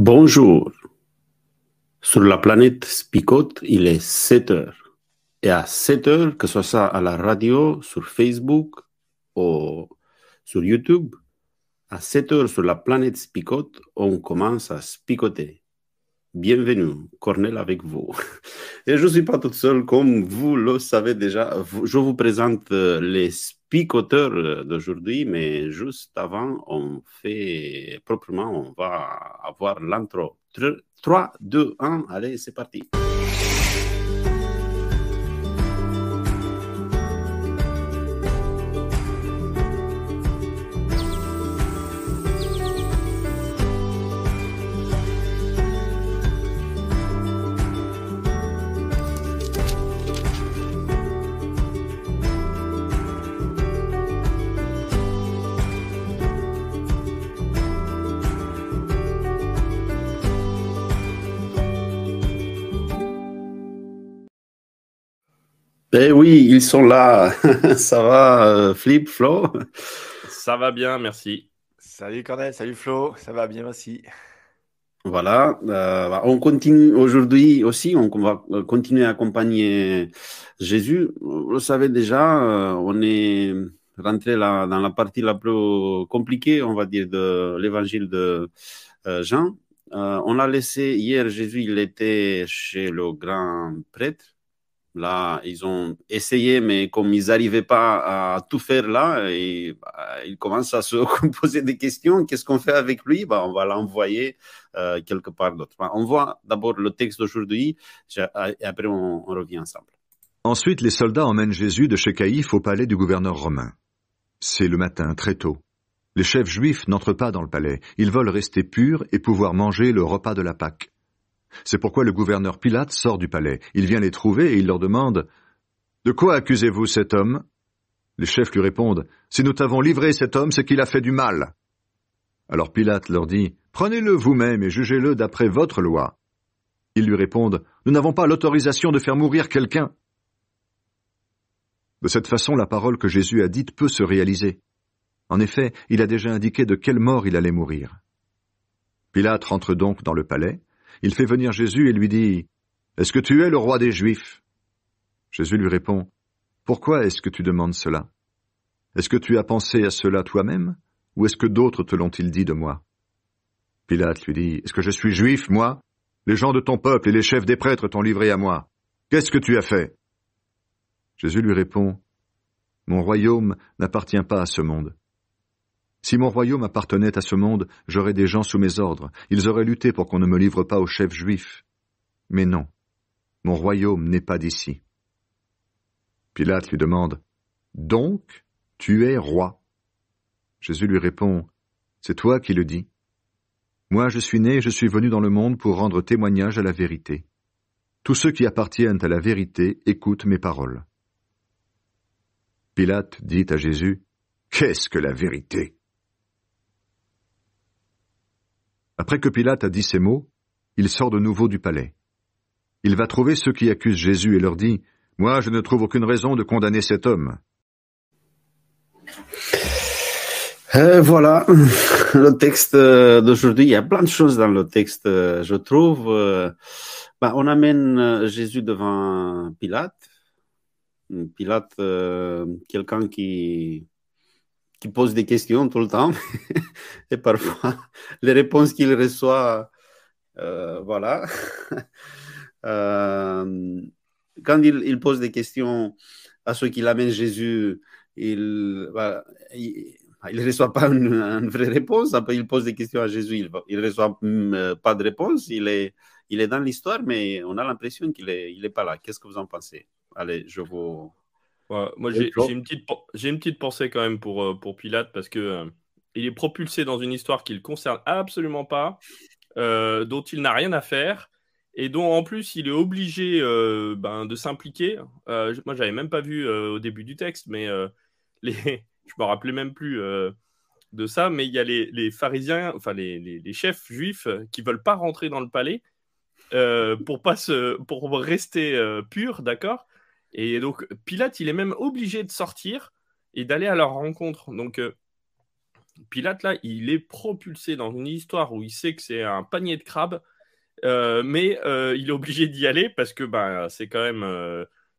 Bonjour. Sur la planète Spicote, il est 7 heures. Et à 7 heures, que ce soit à la radio, sur Facebook ou sur YouTube, à 7 heures sur la planète Spicote, on commence à spicoter. Bienvenue, Cornel avec vous. Et je ne suis pas toute seule, comme vous le savez déjà. Je vous présente euh, les spicoteurs euh, d'aujourd'hui, mais juste avant, on fait proprement, on va avoir l'intro. 3, 2, 1, allez, c'est parti. Eh oui, ils sont là. Ça va, euh, Flip, Flo? Ça va bien, merci. Salut Cornel, salut Flo, ça va bien, merci. Voilà, euh, on continue aujourd'hui aussi, on va continuer à accompagner Jésus. Vous le savez déjà, euh, on est rentré là, dans la partie la plus compliquée, on va dire, de l'évangile de Jean. on l'a laissé hier, Jésus, il était chez le grand prêtre Là, ils ont essayé, mais comme ils n'arrivaient pas à tout faire là, bah, ils commencent à se poser des questions. Qu'est-ce qu'on fait avec lui? Bah, On va l'envoyer euh, quelque part d'autre. Bah, on voit d'abord le texte d'aujourd'hui, et après on, revient ensemble. Ensuite, les soldats emmènent Jésus de chez Caïphe au palais du gouverneur romain. C'est le matin, très tôt. Les chefs juifs n'entrent pas dans le palais. Ils veulent rester purs et pouvoir manger le repas de la Pâque. C'est pourquoi le gouverneur Pilate sort du palais. Il vient les trouver et il leur demande De quoi accusez-vous cet homme? Les chefs lui répondent Si nous t'avons livré cet homme, c'est qu'il a fait du mal. Alors Pilate leur dit Prenez-le vous-même et jugez-le d'après votre loi. Ils lui répondent Nous n'avons pas l'autorisation de faire mourir quelqu'un. De cette façon, la parole que Jésus a dite peut se réaliser. En effet, il a déjà indiqué de quelle mort il allait mourir. Pilate rentre donc dans le palais, il fait venir Jésus et lui dit, Est-ce que tu es le roi des Juifs? Jésus lui répond, Pourquoi est-ce que tu demandes cela? Est-ce que tu as pensé à cela toi-même, ou est-ce que d'autres te l'ont-ils dit de moi? Pilate lui dit, Est-ce que je suis juif, moi? Les gens de ton peuple et les chefs des prêtres t'ont livré à moi. Qu'est-ce que tu as fait? Jésus lui répond, Mon royaume n'appartient pas à ce monde. Si mon royaume appartenait à ce monde, j'aurais des gens sous mes ordres, ils auraient lutté pour qu'on ne me livre pas aux chefs juifs. Mais non, mon royaume n'est pas d'ici. Pilate lui demande, Donc, tu es roi? Jésus lui répond, C'est toi qui le dis. Moi je suis né et je suis venu dans le monde pour rendre témoignage à la vérité. Tous ceux qui appartiennent à la vérité écoutent mes paroles. Pilate dit à Jésus, Qu'est-ce que la vérité? Après que Pilate a dit ces mots, il sort de nouveau du palais. Il va trouver ceux qui accusent Jésus et leur dit, Moi je ne trouve aucune raison de condamner cet homme. Euh, voilà le texte d'aujourd'hui. Il y a plein de choses dans le texte, je trouve. Bah, on amène Jésus devant Pilate. Pilate, euh, quelqu'un qui qui pose des questions tout le temps. et parfois, les réponses qu'il reçoit, euh, voilà. euh, quand il, pose des questions à ceux qui l'amènent Jésus, il ne reçoit pas une, vraie réponse. Après, il pose des questions à Jésus, il ne reçoit mm, pas de réponse. Il est, dans l'histoire, mais on a l'impression qu'il n'est est pas là. Qu'est-ce que vous en pensez? Allez, je vous, moi, j'ai une, petite, une petite pensée quand même pour, euh, pour Pilate parce que euh, il est propulsé dans une histoire qui ne le concerne absolument pas, euh, dont il n'a rien à faire et dont en plus il est obligé ben, de s'impliquer. moi, j'avais même pas vu au début du texte, mais les... je me rappelais même plus de ça. Mais il y a les, les pharisiens, enfin les, les, chefs juifs qui veulent pas rentrer dans le palais pour pas se, pour rester pur, d'accord? Et donc, Pilate, il est même obligé de sortir et d'aller à leur rencontre. Donc, euh, Pilate, là, il est propulsé dans une histoire où il sait que c'est un panier de crabes, euh, mais euh, il est obligé d'y aller parce que bah, c'est quand même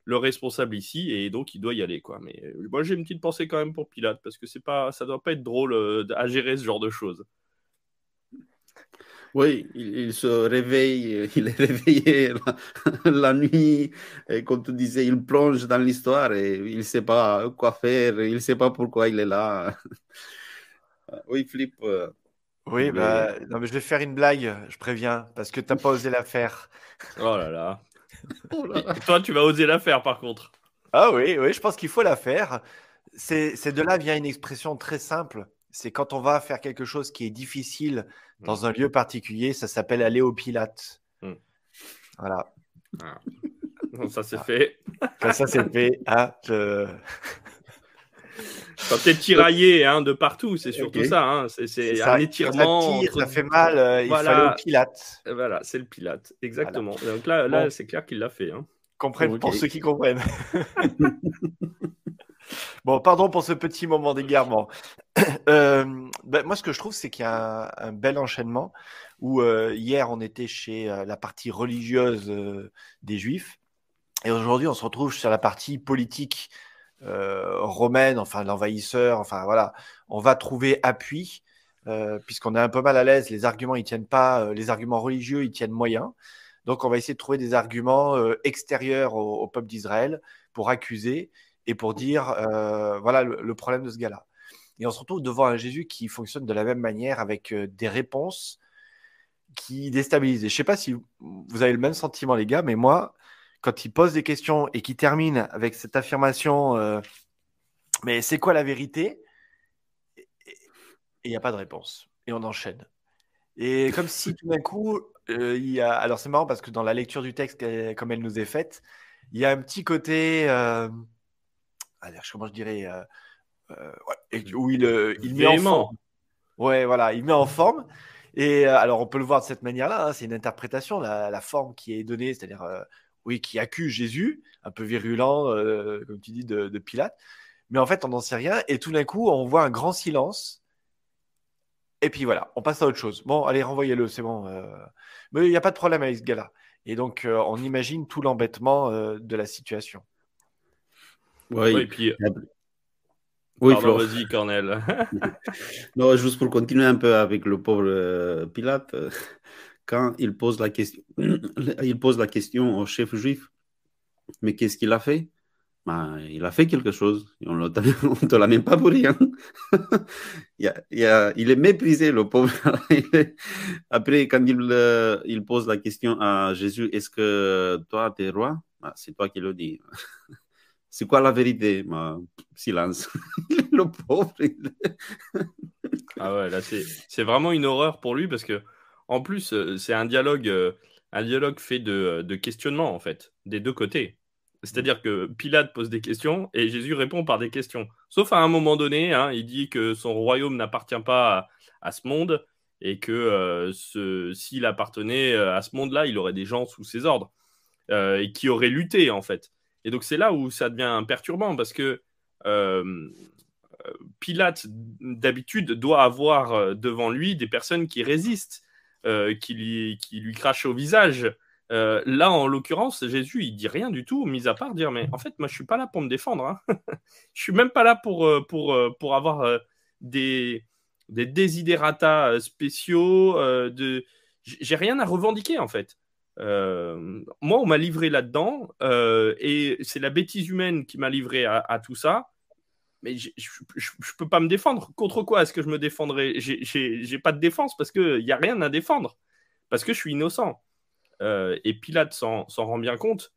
le responsable ici et donc il doit y aller. Quoi. Mais moi, j'ai une petite pensée quand même pour Pilate parce que c'est pas, ça doit pas être drôle à gérer ce genre de choses. Oui, il, se réveille, il est réveillé la, nuit, et comme tu disais, il plonge dans l'histoire et il ne sait pas quoi faire, il ne sait pas pourquoi il est là. Oui, Flip. Euh, oui, bah, non, mais je vais faire une blague, je préviens, parce que tu n'as pas osé la faire. Oh là là. oh là toi, tu vas oser la faire par contre. Ah oui, oui, je pense qu'il faut la faire. C'est de là vient une expression très simple. C'est quand on va faire quelque chose qui est difficile dans un lieu particulier, ça s'appelle aller au Pilate. Hmm. Voilà. Ah. ça c'est ah. fait. ça c'est fait, hein, je... Quand t'es tiraillé hein, de partout, c'est surtout ça. Hein. C'est un étirement. Ça, ça fait mal, euh, il voilà. faut le pilate. Voilà, c'est le pilate, exactement. Donc là, là c'est clair qu'il l'a fait. Hein. Comprennent pour ceux qui comprennent. bon, pardon pour ce petit moment d'égarement. Euh, ben, moi, ce que je trouve, c'est qu'il y a un, bel enchaînement où euh, hier, on était chez la partie religieuse des Juifs et aujourd'hui, on se retrouve sur la partie politique euh, romaine, enfin l'envahisseur, enfin voilà, on va trouver appui euh, puisqu'on est un peu mal à l'aise. Les arguments ils tiennent pas, euh, les arguments religieux ils tiennent moyen. Donc on va essayer de trouver des arguments extérieurs au, peuple d'Israël pour accuser et pour dire voilà le, problème de ce gars-là. Et on se retrouve devant un Jésus qui fonctionne de la même manière avec des réponses qui déstabilisent. je ne sais pas si vous avez le même sentiment, les gars, mais moi, quand il pose des questions et qu'il termine avec cette affirmation euh, Mais c'est quoi la vérité? Et il n'y a pas de réponse. Et on enchaîne. Et comme si tout d'un coup, euh, il y a. Alors c'est marrant parce que dans la lecture du texte, comme elle nous est faite, il y a un petit côté. Euh... comment je dirais euh, Où il, il met en forme. Ouais, voilà, il met en forme. Et alors, on peut le voir de cette manière-là, hein, c'est une interprétation, la, la, forme qui est donnée, c'est-à-dire oui, qui accuse Jésus, un peu virulent, euh, comme tu dis, de, Pilate. Mais en fait, on n'en sait rien. Et tout d'un coup, on voit un grand silence. Et puis voilà, on passe à autre chose. Bon, allez, renvoyez-le, c'est bon. Euh. Mais il n'y a pas de problème avec ce gars-là. Et donc, euh, on imagine tout l'embêtement de la situation. Oui, et puis. Oui, vas-y, Cornel. non, juste pour continuer un peu avec le pauvre Pilate quand il pose la question, il pose la question au chef juif, mais qu'est-ce qu'il a fait? Ben, Il a fait quelque chose. On ne te la met pas pour rien. il, il, est méprisé, le pauvre. Après, quand il, euh, il, pose la question à Jésus, est-ce que toi, tu es roi? Ben, C'est toi qui le dis. C'est quoi la vérité? Silence. le pauvre. ah ouais, là, c'est vraiment une horreur pour lui parce que en plus, euh, c'est un dialogue, euh, un dialogue fait de, de questionnement, en fait, des deux côtés. C'est-à-dire que Pilate pose des questions et Jésus répond par des questions. Sauf à un moment donné, hein, il dit que son royaume n'appartient pas à, ce monde et que euh, s'il appartenait à ce monde-là, il aurait des gens sous ses ordres et qui auraient lutté en fait. Et donc c'est là où ça devient perturbant parce que Pilate d'habitude doit avoir devant lui des personnes qui résistent euh, qui, lui, qui lui crache au visage. Euh, là, en l'occurrence, Jésus, il dit rien du tout, mis à part dire, mais en fait, moi, je suis pas là pour me défendre. Hein. je suis même pas là pour, euh, pour, pour avoir des, des désidérata spéciaux. de... J'ai rien à revendiquer, en fait. Moi, on m'a livré là-dedans, et c'est la bêtise humaine qui m'a livré à, tout ça mais je ne peux pas me défendre. Contre quoi est-ce que je me défendrai? J'ai pas de défense parce qu'il n'y a rien à défendre. Parce que je suis innocent. Euh, et Pilate s'en rend bien compte.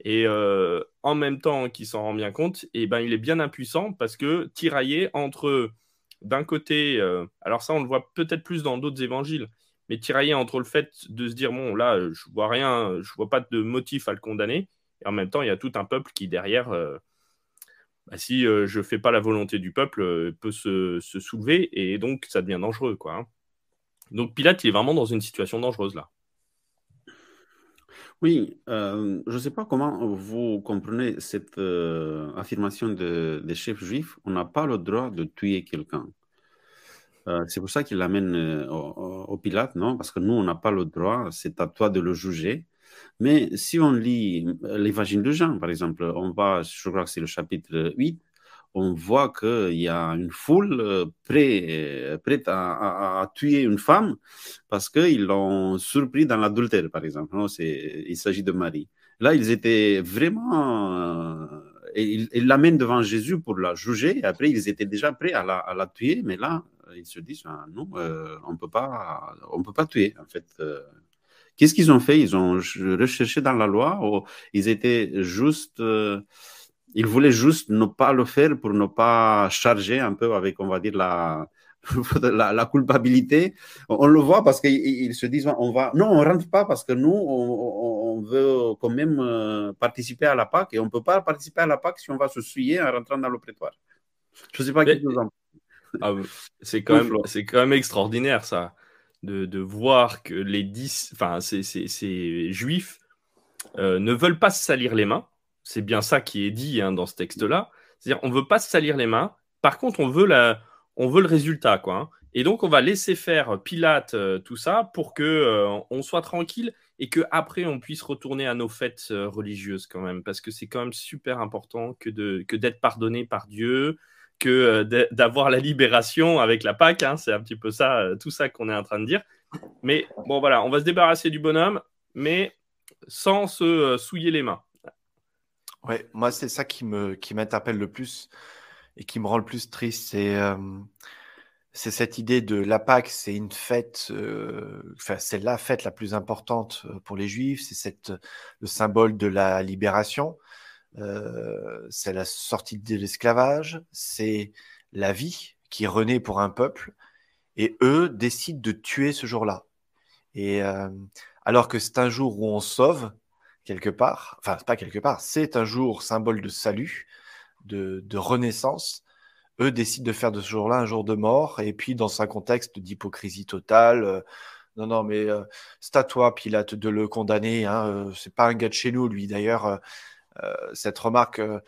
Et euh, en même temps qu'il s'en rend bien compte, et eh ben, il est bien impuissant parce que tiraillé entre, d'un côté, euh, alors ça on le voit peut-être plus dans d'autres évangiles, mais tiraillé entre le fait de se dire, bon là, je vois rien, je vois pas de motif à le condamner, et en même temps, il y a tout un peuple qui derrière bah, si euh, je fais pas la volonté du peuple, euh, peut se, soulever et donc ça devient dangereux. Quoi, hein. Donc Pilate, il est vraiment dans une situation dangereuse là. Oui, euh, je ne sais pas comment vous comprenez cette affirmation des chefs juifs. On n'a pas le droit de tuer quelqu'un. Euh, c'est pour ça qu'il l'amène euh, au, Pilate, non? Parce que nous, on n'a pas le droit, c'est à toi de le juger. Mais si on lit l'évangile de Jean, par exemple, on va, je crois que c'est le chapitre 8, on voit qu'il y a une foule euh, prête, à, tuer une femme parce qu'ils l'ont surpris dans l'adultère, par exemple. Non? Il s'agit de Marie. Là, ils étaient vraiment... ils l'amènent devant Jésus pour la juger. Après, ils étaient déjà prêts à la tuer. Mais là, ils se disent, ah, non, euh, on peut pas, on peut pas tuer, en fait. Euh. Qu'est-ce qu'ils ont fait? Ils ont recherché dans la loi, ou ils étaient juste, euh, ils voulaient juste ne pas le faire pour ne pas charger un peu avec, on va dire, la, la, culpabilité. On, le voit parce qu'ils se disent, on va, non, on rentre pas parce que nous, on, veut quand même participer à la Pâque et on peut pas participer à la Pâque si on va se souiller en rentrant dans le prétoire. Je ne sais pas en ah, c'est quand, même, quand même extraordinaire, ça, de, de voir que les 10, enfin, ces, ces, juifs euh, ne veulent pas se salir les mains. C'est bien ça qui est dit hein, dans ce texte-là. C'est-à-dire, on ne veut pas se salir les mains. Par contre, on veut, la, on veut le résultat, quoi. Hein. Et donc, on va laisser faire Pilate euh, tout ça pour que euh, on soit tranquille et que après on puisse retourner à nos fêtes religieuses quand même, parce que c'est quand même super important que de que d'être pardonné par Dieu, que euh, d'avoir la libération avec la Pâque. Hein, c'est un petit peu ça, euh, tout ça qu'on est en train de dire. Mais bon, voilà, on va se débarrasser du bonhomme, mais sans se euh, souiller les mains. Ouais, moi, c'est ça qui me qui m'interpelle le plus et qui me rend le plus triste. C'est cette idée de la Pâque, c'est une fête, c'est la fête la plus importante pour les Juifs, c'est le symbole de la libération. Euh, c'est la sortie de l'esclavage, c'est la vie qui renaît pour un peuple, et eux décident de tuer ce jour-là. Et euh, alors que c'est un jour où on sauve quelque part, enfin pas quelque part, c'est un jour symbole de salut, de, renaissance. Eux décident de faire de ce jour-là un jour de mort, et puis dans un contexte d'hypocrisie totale. Euh, non, non, mais c'est à toi, Pilate, de le condamner. Hein, c'est pas un gars de chez nous, lui. D'ailleurs, cette remarque euh,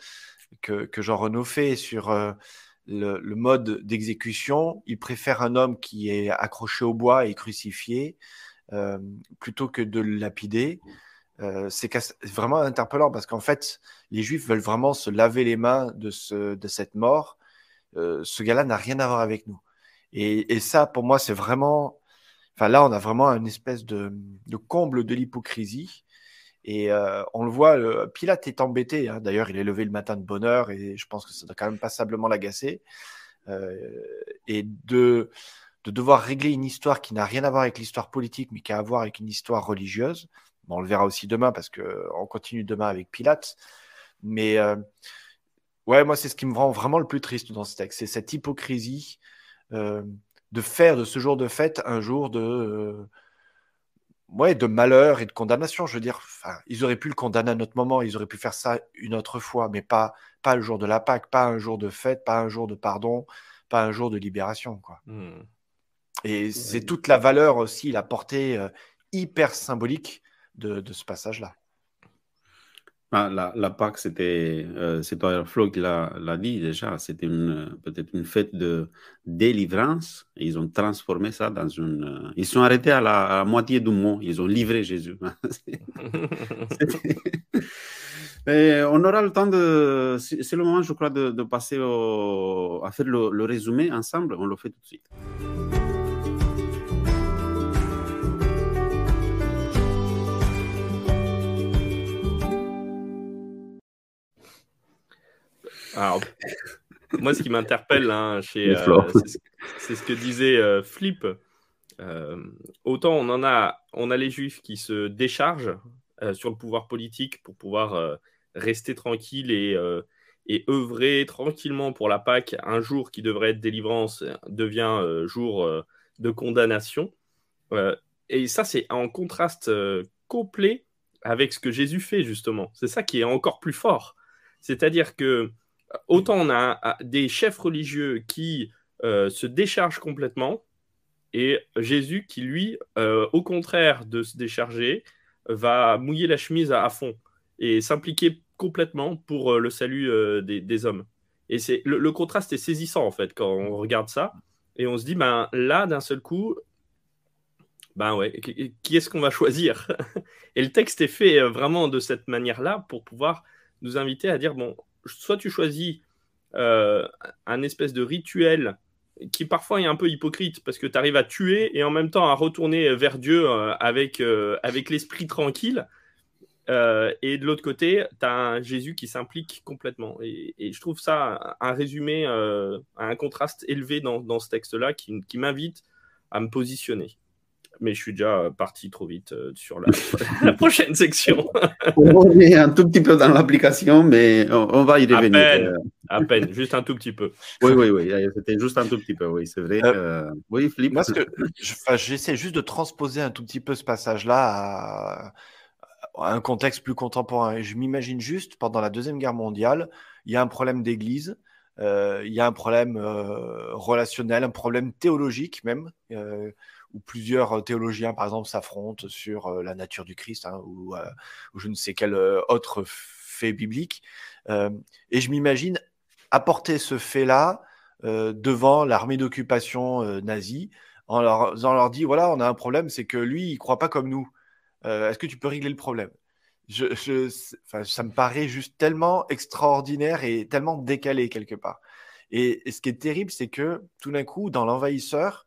que, Jean Renaud fait sur euh, le, mode d'exécution. Il préfère un homme qui est accroché au bois et crucifié plutôt que de le lapider. c'est vraiment interpellant parce qu'en fait, les Juifs veulent vraiment se laver les mains de cette mort. ce gars-là n'a rien à voir avec nous. Et, ça, pour moi, c'est vraiment. Enfin, là, on a vraiment une espèce de comble de l'hypocrisie et euh, on le voit, Pilate est embêté. Hein. D'ailleurs, il est levé le matin de bonne heure et je pense que ça doit quand même passablement l'agacer. Euh, et de, de devoir régler une histoire qui n'a rien à voir avec l'histoire politique, mais qui a à voir avec une histoire religieuse. on le verra aussi demain parce qu'on continue demain avec Pilate. Mais euh, ouais, moi, c'est ce qui me rend vraiment le plus triste dans ce texte. C'est cette hypocrisie de faire de ce jour de fête un jour de ouais, de malheur et de condamnation. Je veux dire, ils auraient pu le condamner à un autre moment, ils auraient pu faire ça une autre fois, mais pas, pas le jour de la Pâque, pas un jour de fête, pas un jour de pardon, pas un jour de libération. Quoi. Hmm. Et c'est toute la valeur aussi, la portée euh, hyper symbolique de ce passage-là. Ah, la, la, Pâque, c'était, euh, c'est Flo, qui l'a, dit déjà, c'était peut-être une fête de délivrance. ils ont transformé ça dans une. Euh, ils sont arrêtés à la, moitié du mot. Ils ont livré Jésus. On aura le temps de. C'est le moment, je crois, de, passer à faire le résumé ensemble. On le fait tout de suite. Alors, moi, ce qui m'interpelle, hein, chez, euh, c'est ce que disait euh, Flip. Euh, autant on en a, on a les juifs qui se déchargent sur le pouvoir politique pour pouvoir rester tranquille et, et œuvrer tranquillement pour la Pâque. Un jour qui devrait être délivrance devient jour de condamnation. et ça, c'est en contraste complet avec ce que Jésus fait, justement. C'est ça qui est encore plus fort. C'est-à-dire que autant on a des chefs religieux qui euh, se déchargent complètement, et Jésus qui, lui, euh, au contraire de se décharger, va mouiller la chemise à, fond et s'impliquer complètement pour euh, le salut des, hommes. Et c'est le, contraste est saisissant en fait quand on regarde ça. Et on se dit, ben, là, d'un seul coup, ben ouais, qui est-ce qu'on va choisir? Et le texte est fait vraiment de cette manière-là pour pouvoir nous inviter à dire, bon, soit tu choisis euh, un espèce de rituel qui parfois est un peu hypocrite parce que tu arrives à tuer et en même temps à retourner vers Dieu euh, avec, avec l'esprit tranquille. et de l'autre côté, tu as un Jésus qui s'implique complètement. Et, je trouve ça un résumé, un contraste élevé dans, ce texte-là qui m'invite à me positionner mais je suis déjà parti trop vite euh, sur la, prochaine section. on est un tout petit peu dans l'application, mais on, va y revenir. À peine, à peine, juste un tout petit peu. Oui, oui, oui, c'était juste un tout petit peu, oui, c'est vrai. Euh, oui, Philippe. Moi, que j'essaie juste de transposer un tout petit peu ce passage-là à, un contexte plus contemporain. je m'imagine juste, pendant la Deuxième Guerre mondiale, il y a un problème d'église. Euh, il y a un problème relationnel, un problème théologique même, où plusieurs théologiens, par exemple, s'affrontent sur la nature du Christ hein, ou, je ne sais quel autre fait biblique. et je m'imagine apporter ce fait-là devant l'armée d'occupation nazie en leur, leur dit voilà, on a un problème, c'est que lui, il croit pas comme nous. Est-ce que tu peux régler le problème? Ça me paraît juste tellement extraordinaire et tellement décalé quelque part. et ce qui est terrible, c'est que tout d'un coup, dans l'envahisseur,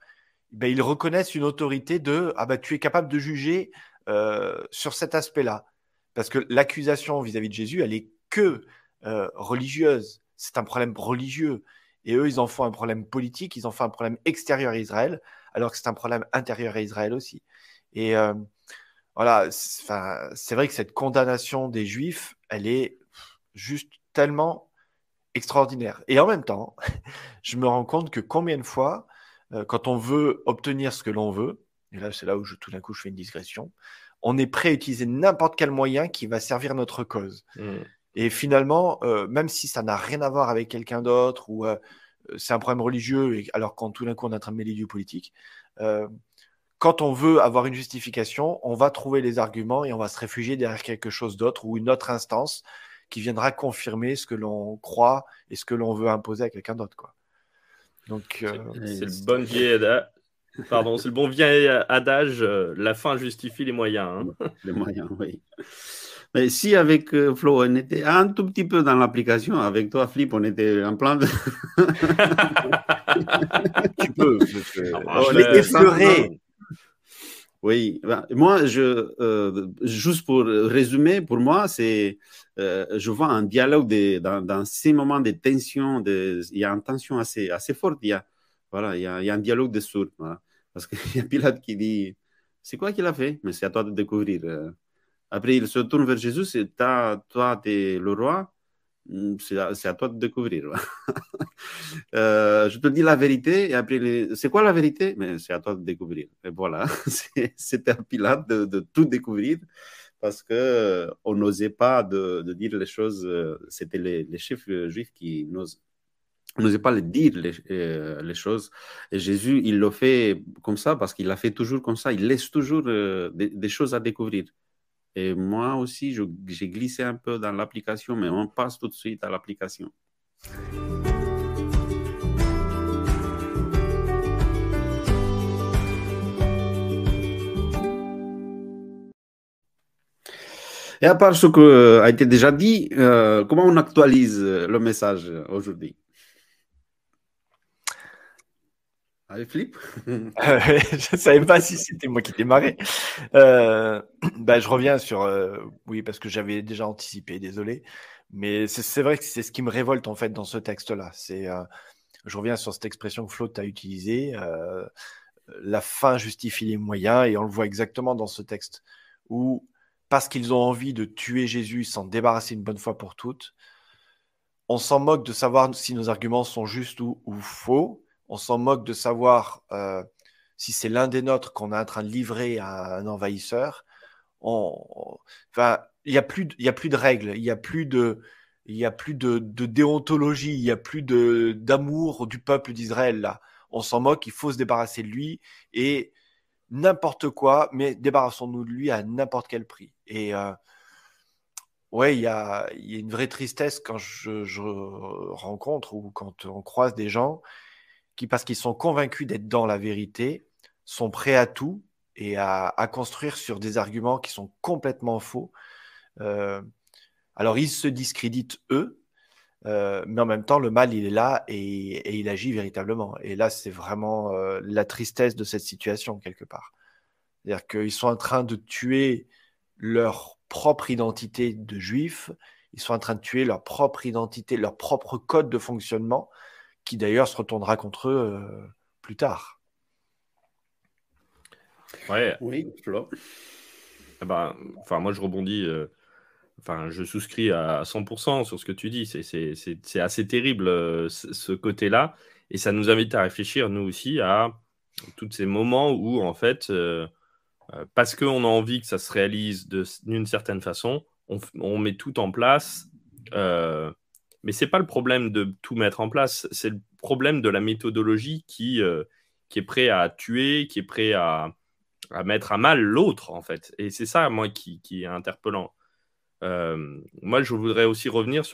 ben, ils reconnaissent une autorité de ah bah tu es capable de juger euh, sur cet aspect-là. Parce que l'accusation vis-à-vis de Jésus, elle est que euh, religieuse. C'est un problème religieux. Et eux, ils en font un problème politique, ils en font un problème extérieur à Israël, alors que c'est un problème intérieur à Israël aussi. Et euh, voilà, c'est vrai que cette condamnation des Juifs, elle est juste tellement extraordinaire. Et en même temps, je me rends compte que combien de fois euh, quand on veut obtenir ce que l'on veut, et là c'est là où je, tout d'un coup je fais une digression, on est prêt à utiliser n'importe quel moyen qui va servir notre cause. Mmh. Et finalement, euh, même si ça n'a rien à voir avec quelqu'un d'autre ou euh, c'est un problème religieux, alors quand tout d'un coup on est en train de mêler du politique, quand on veut avoir une justification, on va trouver les arguments et on va se réfugier derrière quelque chose d'autre ou une autre instance qui viendra confirmer ce que l'on croit et ce que l'on veut imposer à quelqu'un d'autre. Quoi. Donc, euh, c'est le bon vieil adage. Pardon, c'est le bon vieil adage. Euh, la fin justifie les moyens. Hein. Les moyens, oui. Mais si avec euh, Flo, on était un tout petit peu dans l'application, avec toi, Flip, on était en plein de. tu peux. Ah, je l'ai effleuré. Oui, ben, moi, je, juste pour résumer, pour moi, c'est, je vois un dialogue de, dans, ces moments de tension, de, il y a une tension assez, assez forte, il y a, voilà, il y a, il y a un dialogue de sourds, voilà, parce qu'il y a Pilate qui dit, c'est quoi qu'il a fait, mais c'est à toi de découvrir. Après, il se tourne vers Jésus, c'est toi, tu es le roi, c'est à, toi de découvrir. Euh, je te dis la vérité et après, c'est quoi la vérité? Mais c'est à toi de découvrir. Et voilà, c'était à Pilate de, tout découvrir parce que on n'osait pas de, dire les choses. Euh, c'était les, chefs juifs qui n'osaient pas les dire les, euh, les, choses. Jésus, il le fait comme ça parce qu'il a fait toujours comme ça. Il laisse toujours des, choses à découvrir. Et moi aussi, j'ai glissé un peu dans l'application, mais on passe tout de suite à l'application. Et à part ce qui a été déjà dit, euh, comment on actualise le message aujourd'hui? Allez, Flip Je ne savais pas si c'était moi qui démarrais. Euh, bah, je reviens sur. Euh, oui, parce que j'avais déjà anticipé, désolé. Mais c'est vrai que c'est ce qui me révolte en fait dans ce texte-là. Euh, je reviens sur cette expression que Flo a utilisée. la fin justifie les moyens, et on le voit exactement dans ce texte où, parce qu'ils ont envie de tuer Jésus, s'en débarrasser une bonne fois pour toutes, on s'en moque de savoir si nos arguments sont justes ou faux on s'en moque de savoir euh, si c'est l'un des nôtres qu'on est en train de livrer à un envahisseur. il n'y a, plus, a plus de règles, il n'y a plus de, y a plus de, déontologie, il n'y a plus d'amour du peuple d'Israël. On s'en moque, il faut se débarrasser de lui et n'importe quoi, mais débarrassons-nous de lui à n'importe quel prix. Et euh, ouais, il y a, une vraie tristesse quand je, rencontre ou quand on croise des gens parce qu'ils sont convaincus d'être dans la vérité, sont prêts à tout et à, construire sur des arguments qui sont complètement faux. Euh, alors, ils se discréditent eux, euh, mais en même temps, le mal, il est là et, il agit véritablement. Et là, c'est vraiment euh, la tristesse de cette situation, quelque part. C'est-à-dire qu'ils sont en train de tuer leur propre identité de juifs, ils sont en train de tuer leur propre identité, leur propre code de fonctionnement, qui d'ailleurs se retournera contre eux plus tard. Ouais. Oui, eh ben, enfin, moi, je rebondis. Euh, enfin, je souscris à 100% sur ce que tu dis. C'est assez terrible euh, ce côté-là. Et ça nous invite à réfléchir, nous aussi, à tous ces moments où, en fait, euh, parce qu'on a envie que ça se réalise d'une certaine façon, on, met tout en place. Mais ce n'est pas le problème de tout mettre en place, c'est le problème de la méthodologie qui, qui est prêt à tuer, qui est prêt à, à mettre à mal l'autre, en fait. Et c'est ça, moi, qui, est interpellant. Euh, moi, je voudrais aussi revenir sur